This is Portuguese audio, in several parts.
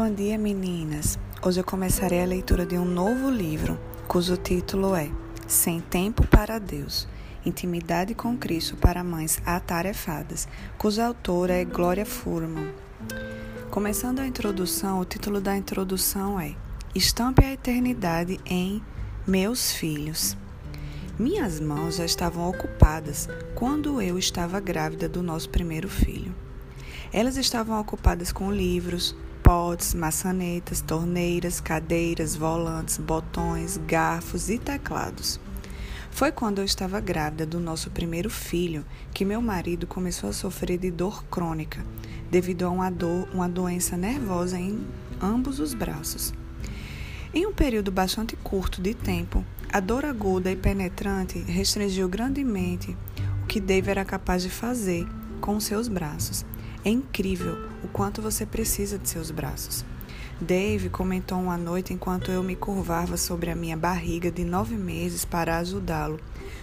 Bom dia, meninas! Hoje eu começarei a leitura de um novo livro, cujo título é Sem Tempo para Deus Intimidade com Cristo para Mães Atarefadas, cuja autora é Glória Furman. Começando a introdução, o título da introdução é Estampe a Eternidade em Meus Filhos. Minhas mãos já estavam ocupadas quando eu estava grávida do nosso primeiro filho. Elas estavam ocupadas com livros, potes, maçanetas, torneiras, cadeiras, volantes, botões, garfos e teclados. Foi quando eu estava grávida do nosso primeiro filho que meu marido começou a sofrer de dor crônica, devido a uma dor, uma doença nervosa em ambos os braços. Em um período bastante curto de tempo, a dor aguda e penetrante restringiu grandemente o que Dave era capaz de fazer com seus braços. É incrível o quanto você precisa de seus braços. Dave comentou uma noite enquanto eu me curvava sobre a minha barriga de nove meses para ajudá-lo,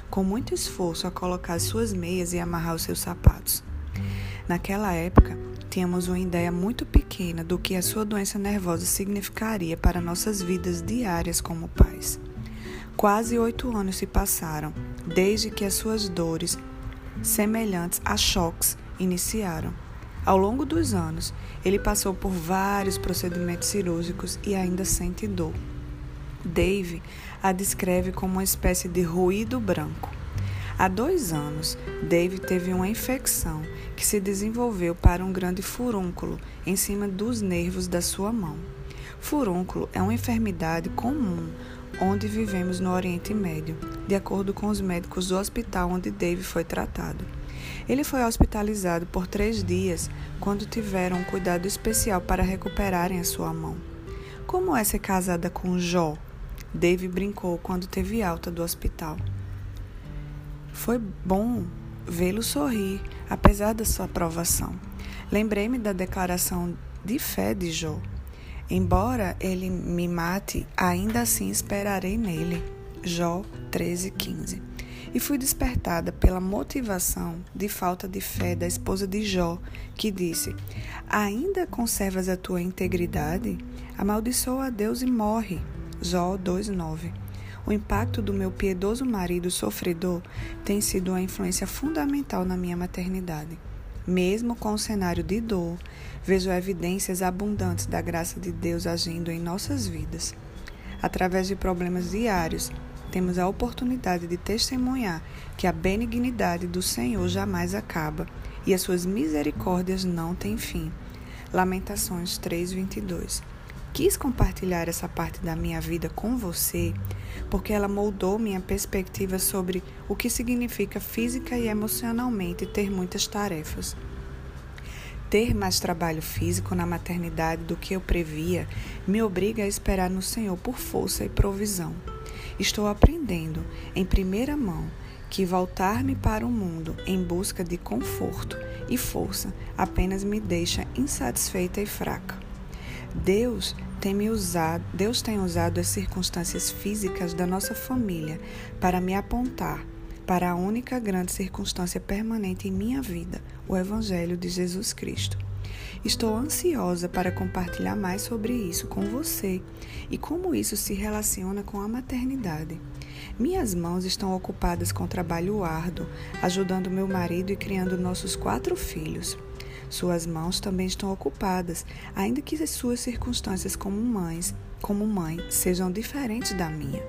com muito esforço, a colocar suas meias e amarrar os seus sapatos. Naquela época, tínhamos uma ideia muito pequena do que a sua doença nervosa significaria para nossas vidas diárias como pais. Quase oito anos se passaram desde que as suas dores, semelhantes a choques, iniciaram. Ao longo dos anos, ele passou por vários procedimentos cirúrgicos e ainda sente dor. Dave a descreve como uma espécie de ruído branco. Há dois anos, Dave teve uma infecção que se desenvolveu para um grande furúnculo em cima dos nervos da sua mão. Furúnculo é uma enfermidade comum onde vivemos no Oriente Médio, de acordo com os médicos do hospital onde Dave foi tratado. Ele foi hospitalizado por três dias quando tiveram um cuidado especial para recuperarem a sua mão. Como é ser casada com Jó? Dave brincou quando teve alta do hospital. Foi bom vê-lo sorrir, apesar da sua provação. Lembrei-me da declaração de fé de Jó. Embora ele me mate, ainda assim esperarei nele. Jó 13:15 e fui despertada pela motivação de falta de fé da esposa de Jó, que disse: Ainda conservas a tua integridade? Amaldiçoa a Deus e morre. Jó 2:9. O impacto do meu piedoso marido sofredor tem sido uma influência fundamental na minha maternidade. Mesmo com o cenário de dor, vejo evidências abundantes da graça de Deus agindo em nossas vidas. Através de problemas diários, temos a oportunidade de testemunhar que a benignidade do Senhor jamais acaba e as suas misericórdias não têm fim. Lamentações 3:22. Quis compartilhar essa parte da minha vida com você porque ela moldou minha perspectiva sobre o que significa física e emocionalmente ter muitas tarefas. Ter mais trabalho físico na maternidade do que eu previa me obriga a esperar no Senhor por força e provisão. Estou aprendendo em primeira mão que voltar-me para o mundo em busca de conforto e força apenas me deixa insatisfeita e fraca. Deus tem me usado, Deus tem usado as circunstâncias físicas da nossa família para me apontar para a única grande circunstância permanente em minha vida, o evangelho de Jesus Cristo. Estou ansiosa para compartilhar mais sobre isso com você e como isso se relaciona com a maternidade. Minhas mãos estão ocupadas com trabalho árduo, ajudando meu marido e criando nossos quatro filhos. Suas mãos também estão ocupadas, ainda que as suas circunstâncias como mães, como mãe, sejam diferentes da minha.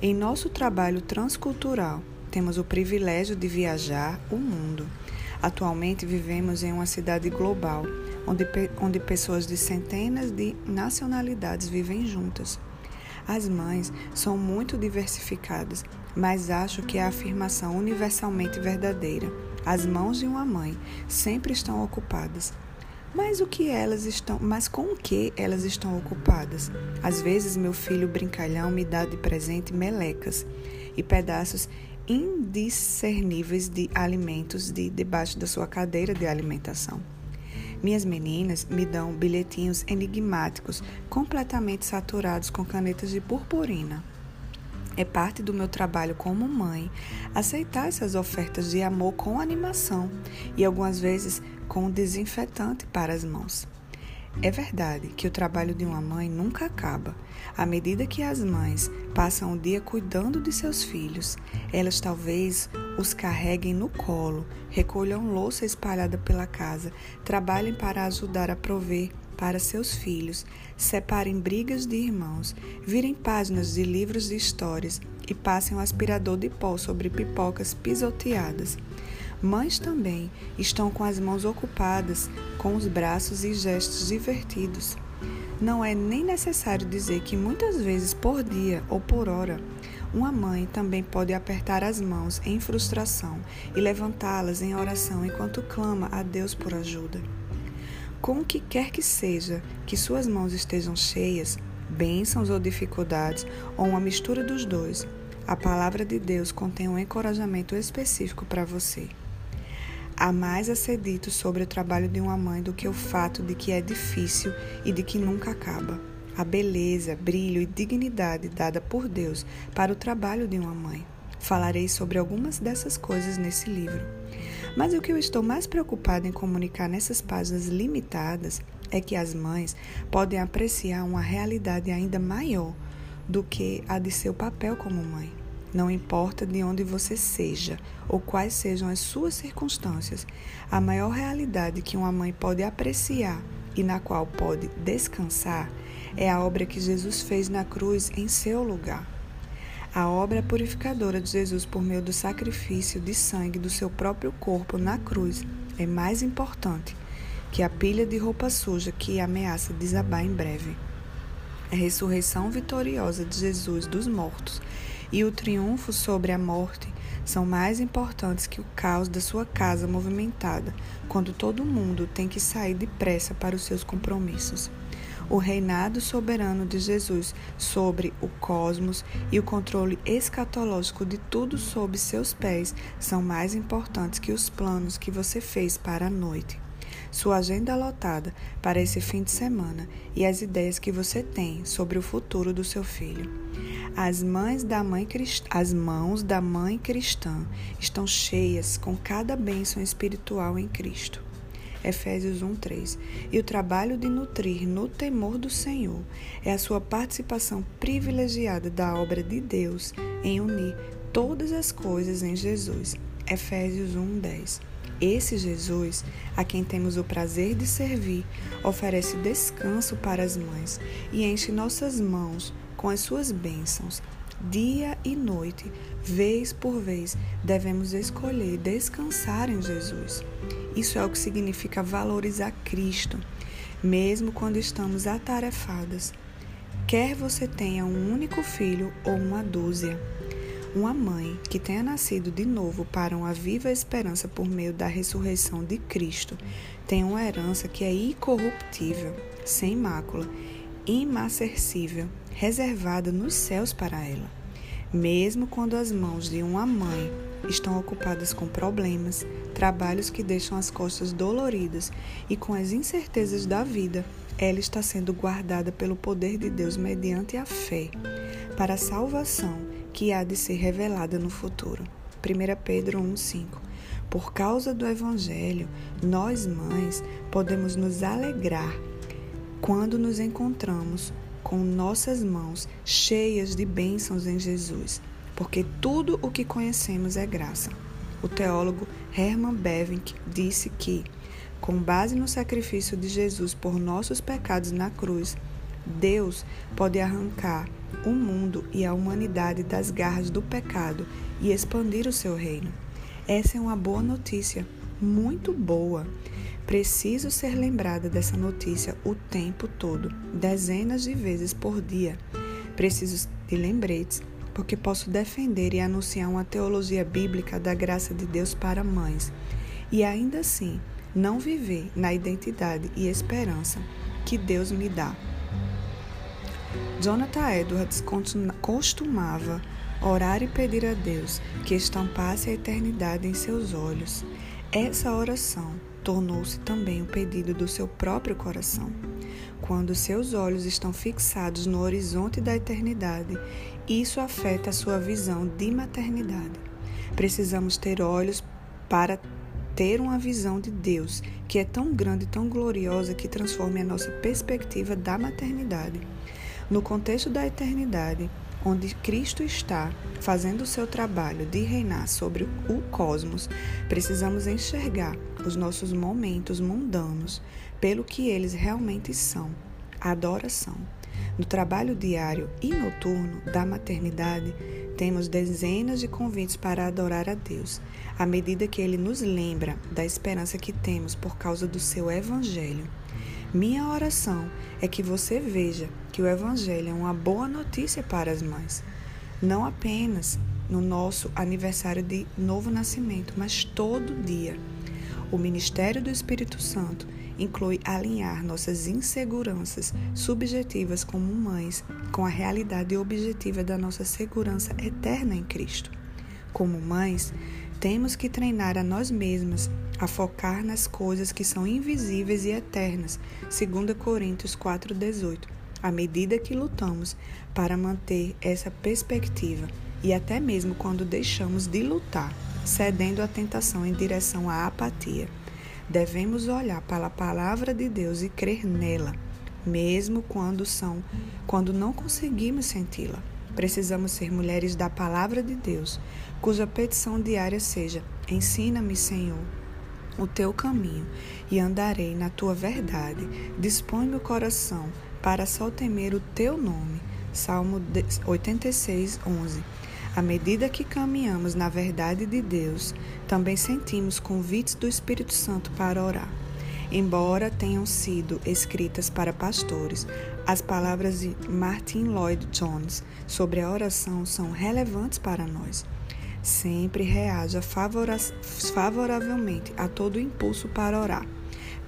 Em nosso trabalho transcultural, temos o privilégio de viajar o mundo. Atualmente vivemos em uma cidade global, onde, onde pessoas de centenas de nacionalidades vivem juntas. As mães são muito diversificadas, mas acho que a afirmação universalmente verdadeira. As mãos de uma mãe sempre estão ocupadas. Mas o que elas estão, mas com o que elas estão ocupadas? Às vezes meu filho brincalhão me dá de presente melecas e pedaços indiscerníveis de alimentos de debaixo da sua cadeira de alimentação. Minhas meninas me dão bilhetinhos enigmáticos, completamente saturados com canetas de purpurina. É parte do meu trabalho como mãe aceitar essas ofertas de amor com animação e algumas vezes com desinfetante para as mãos. É verdade que o trabalho de uma mãe nunca acaba. À medida que as mães passam o dia cuidando de seus filhos, elas talvez os carreguem no colo, recolham louça espalhada pela casa, trabalhem para ajudar a prover para seus filhos, separem brigas de irmãos, virem páginas de livros de histórias e passem um aspirador de pó sobre pipocas pisoteadas. Mães também estão com as mãos ocupadas, com os braços e gestos divertidos. Não é nem necessário dizer que muitas vezes por dia ou por hora, uma mãe também pode apertar as mãos em frustração e levantá-las em oração enquanto clama a Deus por ajuda. Com o que quer que seja que suas mãos estejam cheias, bênçãos ou dificuldades, ou uma mistura dos dois, a palavra de Deus contém um encorajamento específico para você. Há mais a ser dito sobre o trabalho de uma mãe do que o fato de que é difícil e de que nunca acaba. A beleza, brilho e dignidade dada por Deus para o trabalho de uma mãe. Falarei sobre algumas dessas coisas nesse livro. Mas o que eu estou mais preocupada em comunicar nessas páginas limitadas é que as mães podem apreciar uma realidade ainda maior do que a de seu papel como mãe. Não importa de onde você seja ou quais sejam as suas circunstâncias, a maior realidade que uma mãe pode apreciar e na qual pode descansar é a obra que Jesus fez na cruz em seu lugar. A obra purificadora de Jesus por meio do sacrifício de sangue do seu próprio corpo na cruz é mais importante que a pilha de roupa suja que ameaça desabar em breve. A ressurreição vitoriosa de Jesus dos mortos e o triunfo sobre a morte são mais importantes que o caos da sua casa movimentada, quando todo mundo tem que sair depressa para os seus compromissos. O reinado soberano de Jesus sobre o cosmos e o controle escatológico de tudo sob seus pés são mais importantes que os planos que você fez para a noite sua agenda lotada para esse fim de semana e as ideias que você tem sobre o futuro do seu filho. As mães da mãe crist... as mãos da mãe cristã estão cheias com cada bênção espiritual em Cristo. Efésios 1:3. E o trabalho de nutrir no temor do Senhor é a sua participação privilegiada da obra de Deus em unir todas as coisas em Jesus. Efésios 1:10. Esse Jesus, a quem temos o prazer de servir, oferece descanso para as mães e enche nossas mãos com as suas bênçãos. Dia e noite, vez por vez, devemos escolher descansar em Jesus. Isso é o que significa valorizar Cristo, mesmo quando estamos atarefadas. Quer você tenha um único filho ou uma dúzia. Uma mãe que tenha nascido de novo para uma viva esperança por meio da ressurreição de Cristo tem uma herança que é incorruptível, sem mácula, imarcessível, reservada nos céus para ela. Mesmo quando as mãos de uma mãe estão ocupadas com problemas, trabalhos que deixam as costas doloridas e com as incertezas da vida, ela está sendo guardada pelo poder de Deus mediante a fé para a salvação que há de ser revelada no futuro. 1 Pedro 1,5 Por causa do Evangelho, nós mães podemos nos alegrar quando nos encontramos com nossas mãos cheias de bênçãos em Jesus, porque tudo o que conhecemos é graça. O teólogo Hermann Bavinck disse que, com base no sacrifício de Jesus por nossos pecados na cruz, Deus pode arrancar o mundo e a humanidade das garras do pecado e expandir o seu reino. Essa é uma boa notícia, muito boa. Preciso ser lembrada dessa notícia o tempo todo, dezenas de vezes por dia. Preciso de lembretes, porque posso defender e anunciar uma teologia bíblica da graça de Deus para mães e ainda assim não viver na identidade e esperança que Deus me dá. Jonathan Edwards costumava orar e pedir a Deus que estampasse a eternidade em seus olhos. Essa oração tornou-se também o pedido do seu próprio coração. Quando seus olhos estão fixados no horizonte da eternidade, isso afeta a sua visão de maternidade. Precisamos ter olhos para ter uma visão de Deus que é tão grande tão gloriosa que transforme a nossa perspectiva da maternidade. No contexto da eternidade, onde Cristo está fazendo o seu trabalho de reinar sobre o cosmos, precisamos enxergar os nossos momentos mundanos pelo que eles realmente são adoração. No trabalho diário e noturno da maternidade, temos dezenas de convites para adorar a Deus, à medida que Ele nos lembra da esperança que temos por causa do seu Evangelho. Minha oração é que você veja que o Evangelho é uma boa notícia para as mães, não apenas no nosso aniversário de novo nascimento, mas todo dia. O ministério do Espírito Santo inclui alinhar nossas inseguranças subjetivas como mães com a realidade objetiva da nossa segurança eterna em Cristo. Como mães, temos que treinar a nós mesmas a focar nas coisas que são invisíveis e eternas, 2 Coríntios 4:18. À medida que lutamos para manter essa perspectiva e até mesmo quando deixamos de lutar, cedendo à tentação em direção à apatia. Devemos olhar para a palavra de Deus e crer nela, mesmo quando são, quando não conseguimos senti-la. Precisamos ser mulheres da palavra de Deus, cuja petição diária seja: Ensina-me, Senhor, o teu caminho e andarei na tua verdade. Dispõe meu coração para só temer o teu nome. Salmo 86, 11. À medida que caminhamos na verdade de Deus, também sentimos convites do Espírito Santo para orar. Embora tenham sido escritas para pastores, as palavras de Martin Lloyd Jones sobre a oração são relevantes para nós. Sempre reaja favoravelmente a todo impulso para orar.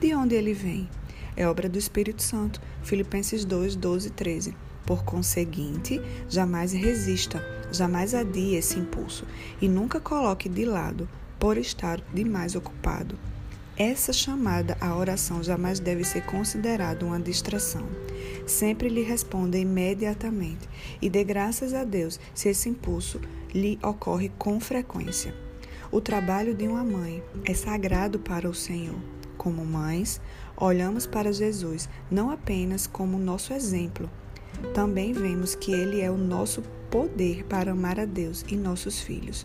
De onde ele vem? É obra do Espírito Santo. Filipenses 2, 12 e 13. Por conseguinte, jamais resista, jamais adie esse impulso e nunca coloque de lado por estar demais ocupado. Essa chamada à oração jamais deve ser considerada uma distração. Sempre lhe responda imediatamente e dê graças a Deus se esse impulso lhe ocorre com frequência. O trabalho de uma mãe é sagrado para o Senhor. Como mães, olhamos para Jesus não apenas como nosso exemplo, também vemos que Ele é o nosso poder para amar a Deus e nossos filhos.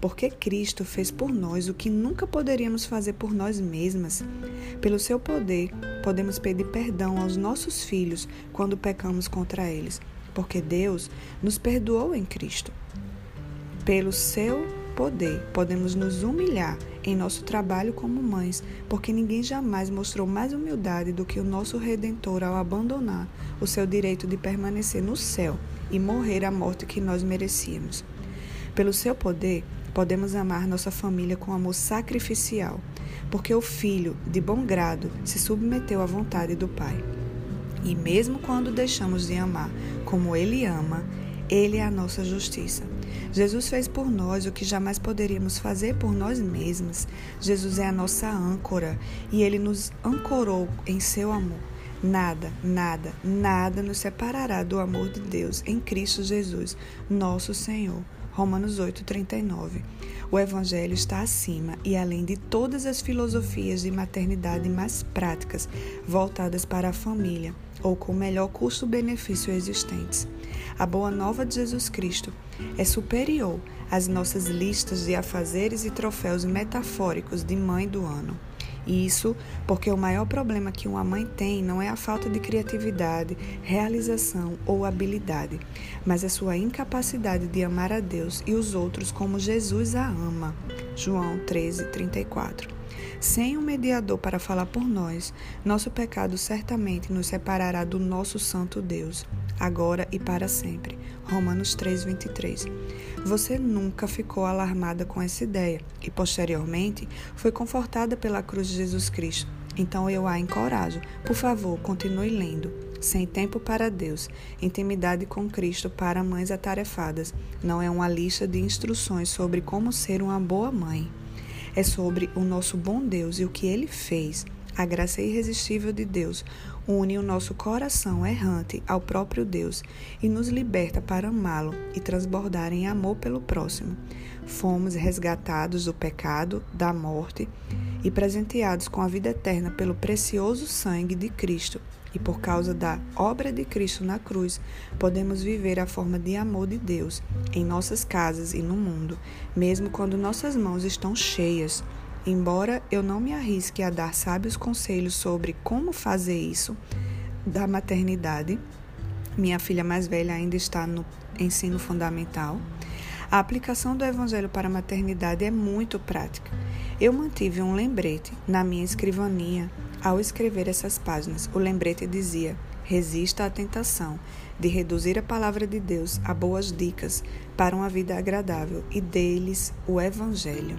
Porque Cristo fez por nós o que nunca poderíamos fazer por nós mesmas. Pelo seu poder, podemos pedir perdão aos nossos filhos quando pecamos contra eles, porque Deus nos perdoou em Cristo. Pelo seu poder, podemos nos humilhar em nosso trabalho como mães, porque ninguém jamais mostrou mais humildade do que o nosso Redentor ao abandonar o seu direito de permanecer no céu e morrer a morte que nós merecíamos. Pelo seu poder, podemos amar nossa família com amor sacrificial, porque o filho, de bom grado, se submeteu à vontade do Pai. E mesmo quando deixamos de amar como ele ama, ele é a nossa justiça. Jesus fez por nós o que jamais poderíamos fazer por nós mesmos. Jesus é a nossa âncora e ele nos ancorou em seu amor. Nada, nada, nada nos separará do amor de Deus em Cristo Jesus, nosso Senhor. Romanos 8:39. O evangelho está acima e além de todas as filosofias de maternidade mais práticas voltadas para a família ou com melhor custo-benefício existentes. A boa nova de Jesus Cristo é superior às nossas listas de afazeres e troféus metafóricos de mãe do ano. Isso porque o maior problema que uma mãe tem não é a falta de criatividade, realização ou habilidade, mas a sua incapacidade de amar a Deus e os outros como Jesus a ama. João 13, 34. Sem um mediador para falar por nós, nosso pecado certamente nos separará do nosso santo Deus, agora e para sempre. Romanos 3:23. Você nunca ficou alarmada com essa ideia e posteriormente foi confortada pela cruz de Jesus Cristo. Então eu a encorajo. Por favor, continue lendo. Sem tempo para Deus, intimidade com Cristo para mães atarefadas. Não é uma lista de instruções sobre como ser uma boa mãe é sobre o nosso bom Deus e o que ele fez. A graça irresistível de Deus une o nosso coração errante ao próprio Deus e nos liberta para amá-lo e transbordar em amor pelo próximo. Fomos resgatados do pecado, da morte e presenteados com a vida eterna pelo precioso sangue de Cristo e por causa da obra de Cristo na cruz, podemos viver a forma de amor de Deus em nossas casas e no mundo, mesmo quando nossas mãos estão cheias. Embora eu não me arrisque a dar sábios conselhos sobre como fazer isso da maternidade, minha filha mais velha ainda está no ensino fundamental. A aplicação do Evangelho para a maternidade é muito prática. Eu mantive um lembrete na minha escrivaninha ao escrever essas páginas, o lembrete dizia: resista à tentação de reduzir a palavra de Deus a boas dicas para uma vida agradável e deles o Evangelho.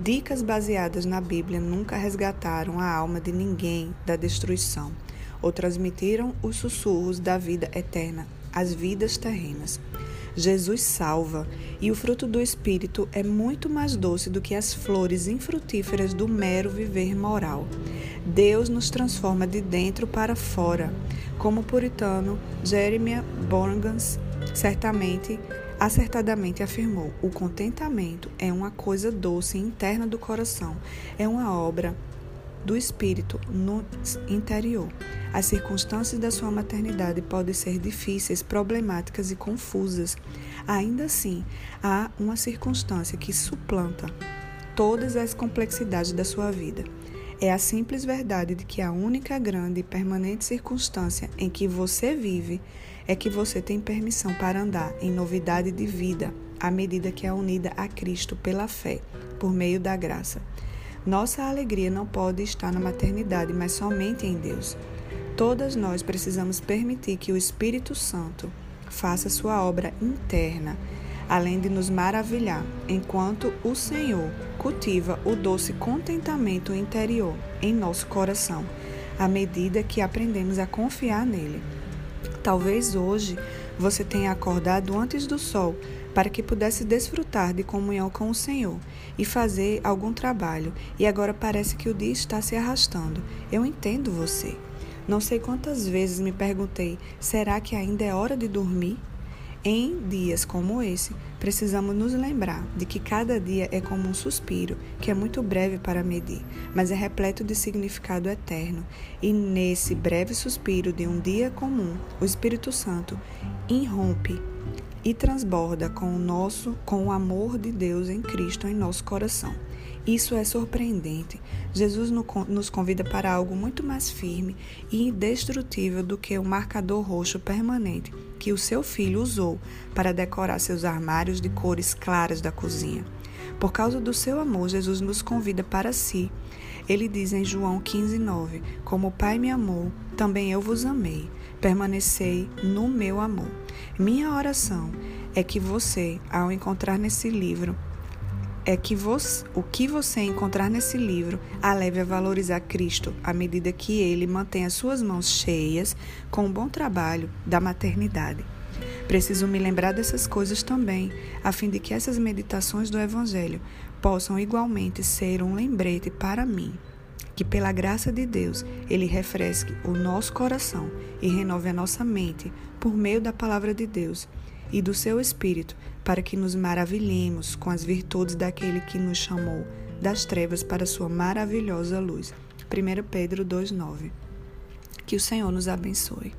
Dicas baseadas na Bíblia nunca resgataram a alma de ninguém da destruição ou transmitiram os sussurros da vida eterna às vidas terrenas. Jesus salva, e o fruto do Espírito é muito mais doce do que as flores infrutíferas do mero viver moral. Deus nos transforma de dentro para fora, como o puritano Jeremiah Borgans certamente acertadamente afirmou: o contentamento é uma coisa doce interna do coração, é uma obra do espírito no interior. As circunstâncias da sua maternidade podem ser difíceis, problemáticas e confusas. Ainda assim, há uma circunstância que suplanta todas as complexidades da sua vida. É a simples verdade de que a única grande e permanente circunstância em que você vive é que você tem permissão para andar em novidade de vida à medida que é unida a Cristo pela fé, por meio da graça. Nossa alegria não pode estar na maternidade, mas somente em Deus. Todas nós precisamos permitir que o Espírito Santo faça sua obra interna, além de nos maravilhar, enquanto o Senhor cultiva o doce contentamento interior em nosso coração, à medida que aprendemos a confiar nele. Talvez hoje você tenha acordado antes do sol para que pudesse desfrutar de comunhão com o Senhor e fazer algum trabalho, e agora parece que o dia está se arrastando. Eu entendo você. Não sei quantas vezes me perguntei: será que ainda é hora de dormir? Em dias como esse, precisamos nos lembrar de que cada dia é como um suspiro, que é muito breve para medir, mas é repleto de significado eterno. E nesse breve suspiro de um dia comum, o Espírito Santo irrompe e transborda com o nosso, com o amor de Deus em Cristo em nosso coração. Isso é surpreendente. Jesus nos convida para algo muito mais firme e indestrutível do que o marcador roxo permanente que o seu filho usou para decorar seus armários de cores claras da cozinha. Por causa do seu amor, Jesus nos convida para si. Ele diz em João 15:9: Como o Pai me amou, também eu vos amei. Permanecei no meu amor. Minha oração é que você, ao encontrar nesse livro, é que você, o que você encontrar nesse livro a leve a valorizar Cristo à medida que ele mantém as suas mãos cheias com o bom trabalho da maternidade. Preciso me lembrar dessas coisas também, a fim de que essas meditações do Evangelho possam igualmente ser um lembrete para mim que pela graça de Deus ele refresque o nosso coração e renove a nossa mente por meio da palavra de Deus e do seu Espírito, para que nos maravilhemos com as virtudes daquele que nos chamou das trevas para sua maravilhosa luz. 1 Pedro 2,9 Que o Senhor nos abençoe.